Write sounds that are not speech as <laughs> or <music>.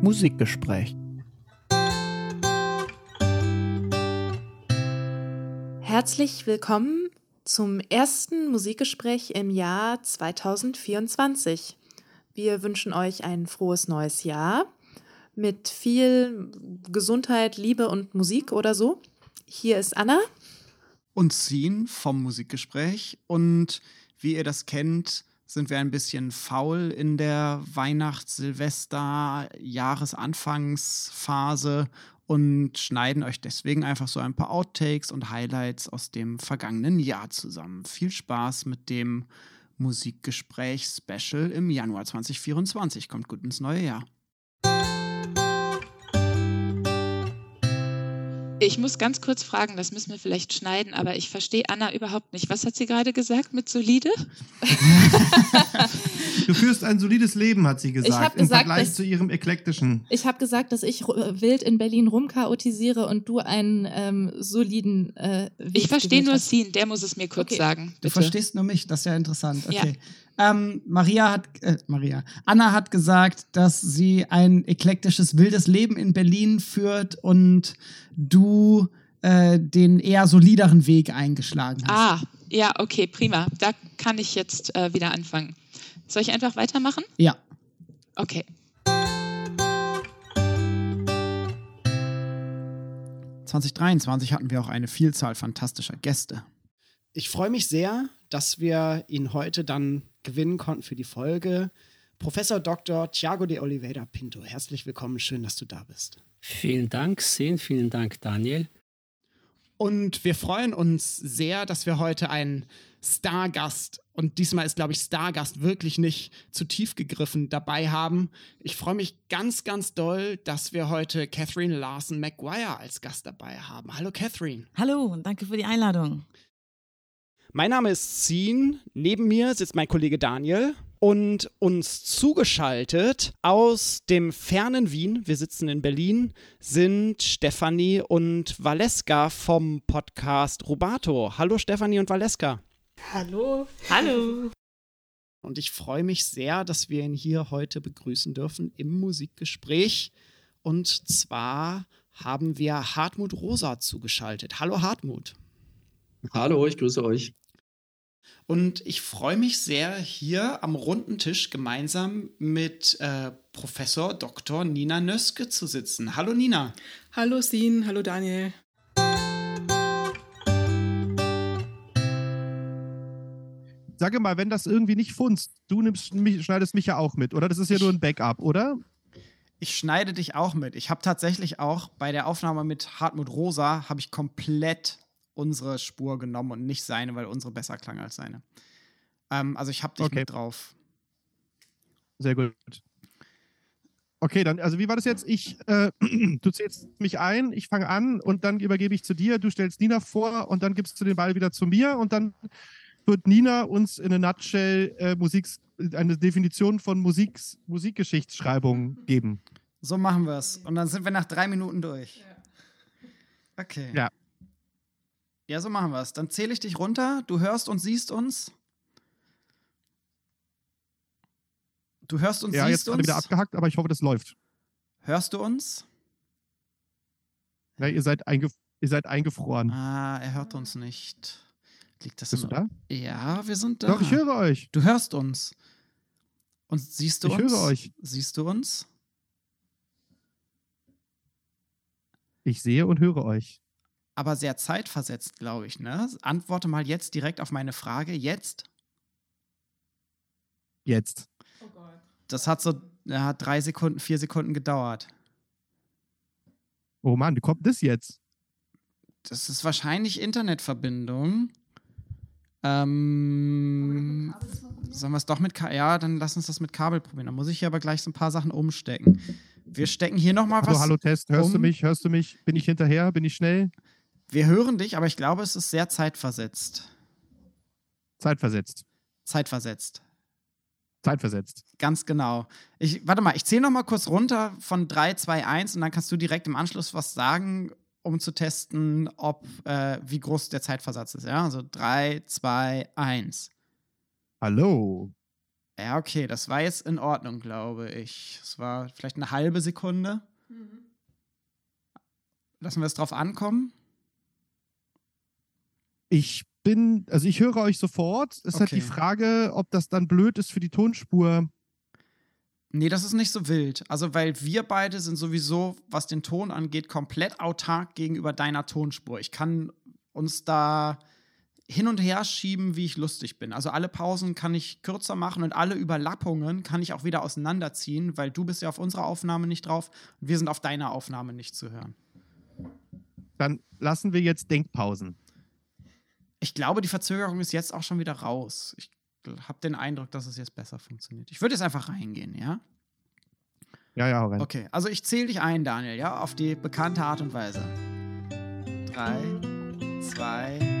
Musikgespräch. Herzlich willkommen zum ersten Musikgespräch im Jahr 2024. Wir wünschen euch ein frohes neues Jahr mit viel Gesundheit, Liebe und Musik oder so. Hier ist Anna. Und Sin vom Musikgespräch. Und wie ihr das kennt, sind wir ein bisschen faul in der Weihnachts-, Silvester-, Jahresanfangsphase und schneiden euch deswegen einfach so ein paar Outtakes und Highlights aus dem vergangenen Jahr zusammen. Viel Spaß mit dem Musikgespräch-Special im Januar 2024. Kommt gut ins neue Jahr. Ich muss ganz kurz fragen, das müssen wir vielleicht schneiden, aber ich verstehe Anna überhaupt nicht. Was hat sie gerade gesagt mit solide? <laughs> du führst ein solides Leben, hat sie gesagt, ich im gesagt, Vergleich zu ihrem eklektischen. Ich habe gesagt, dass ich wild in Berlin rumchaotisiere und du einen ähm, soliden äh, Weg Ich verstehe nur Sin, der muss es mir kurz okay. sagen. Bitte. Du verstehst nur mich, das ist ja interessant. Okay. Ja. Ähm, Maria hat, äh, Maria, Anna hat gesagt, dass sie ein eklektisches, wildes Leben in Berlin führt und du äh, den eher solideren Weg eingeschlagen hast. Ah, ja, okay, prima. Da kann ich jetzt äh, wieder anfangen. Soll ich einfach weitermachen? Ja. Okay. ...2023 hatten wir auch eine Vielzahl fantastischer Gäste. Ich freue mich sehr, dass wir ihn heute dann gewinnen konnten für die Folge. Professor Dr. Thiago de Oliveira Pinto, herzlich willkommen, schön, dass du da bist. Vielen Dank, Sin, vielen Dank, Daniel. Und wir freuen uns sehr, dass wir heute einen Stargast, und diesmal ist, glaube ich, Stargast wirklich nicht zu tief gegriffen, dabei haben. Ich freue mich ganz, ganz doll, dass wir heute Catherine Larson McGuire als Gast dabei haben. Hallo, Catherine. Hallo und danke für die Einladung. Mein Name ist Zin. Neben mir sitzt mein Kollege Daniel und uns zugeschaltet aus dem fernen Wien, wir sitzen in Berlin, sind Stefanie und Valeska vom Podcast Rubato. Hallo Stefanie und Valeska. Hallo. Hallo. Und ich freue mich sehr, dass wir ihn hier heute begrüßen dürfen im Musikgespräch. Und zwar haben wir Hartmut Rosa zugeschaltet. Hallo Hartmut. Hallo, ich grüße euch. Und ich freue mich sehr, hier am runden Tisch gemeinsam mit äh, Professor Dr. Nina Nöske zu sitzen. Hallo Nina. Hallo Sin, hallo Daniel. Sage mal, wenn das irgendwie nicht funzt, du nimmst mich, schneidest mich ja auch mit, oder? Das ist ja nur ein Backup, oder? Ich schneide dich auch mit. Ich habe tatsächlich auch bei der Aufnahme mit Hartmut Rosa habe ich komplett unsere Spur genommen und nicht seine, weil unsere besser klang als seine. Ähm, also ich habe dich okay. mit drauf. Sehr gut. Okay, dann, also wie war das jetzt? Ich, äh, <clears throat> du zählst mich ein, ich fange an und dann übergebe ich zu dir, du stellst Nina vor und dann gibst du den Ball wieder zu mir und dann wird Nina uns in a nutshell äh, Musik, eine Definition von Musiks, Musikgeschichtsschreibung geben. So machen wir es. Und dann sind wir nach drei Minuten durch. Okay. Ja. Ja, so machen wir es. Dann zähle ich dich runter. Du hörst und siehst uns. Du hörst und ja, siehst jetzt uns. wieder abgehackt, aber ich hoffe, das läuft. Hörst du uns? Ja, ihr seid, eingef ihr seid eingefroren. Ah, er hört uns nicht. Liegt das Bist du da? Ja, wir sind da. Doch, ich höre euch. Du hörst uns. Und siehst du ich uns? Ich höre euch. Siehst du uns? Ich sehe und höre euch aber sehr zeitversetzt, glaube ich. Ne? Antworte mal jetzt direkt auf meine Frage. Jetzt? Jetzt. Oh Gott. Das hat so ja, drei Sekunden, vier Sekunden gedauert. Oh Mann, wie kommt das jetzt? Das ist wahrscheinlich Internetverbindung. Ähm, sollen wir es doch mit Kabel? Ja, dann lass uns das mit Kabel probieren. Da muss ich hier aber gleich so ein paar Sachen umstecken. Wir stecken hier nochmal was. Hallo, hallo Test, hörst um. du mich? Hörst du mich? Bin ich hinterher? Bin ich schnell? Wir hören dich, aber ich glaube, es ist sehr zeitversetzt. Zeitversetzt. Zeitversetzt. Zeitversetzt. Ganz genau. Ich, warte mal, ich zähle noch mal kurz runter von 3, 2, 1 und dann kannst du direkt im Anschluss was sagen, um zu testen, ob äh, wie groß der Zeitversatz ist. Ja, also 3, 2, 1. Hallo. Ja, okay, das war jetzt in Ordnung, glaube ich. Es war vielleicht eine halbe Sekunde. Mhm. Lassen wir es drauf ankommen? Ich bin, also ich höre euch sofort. Es ist okay. halt die Frage, ob das dann blöd ist für die Tonspur. Nee, das ist nicht so wild. Also, weil wir beide sind sowieso, was den Ton angeht, komplett autark gegenüber deiner Tonspur. Ich kann uns da hin und her schieben, wie ich lustig bin. Also alle Pausen kann ich kürzer machen und alle Überlappungen kann ich auch wieder auseinanderziehen, weil du bist ja auf unserer Aufnahme nicht drauf und wir sind auf deiner Aufnahme nicht zu hören. Dann lassen wir jetzt Denkpausen. Ich glaube, die Verzögerung ist jetzt auch schon wieder raus. Ich habe den Eindruck, dass es jetzt besser funktioniert. Ich würde jetzt einfach reingehen, ja? Ja, ja, rein. Okay, also ich zähle dich ein, Daniel, ja, auf die bekannte Art und Weise. Drei, zwei,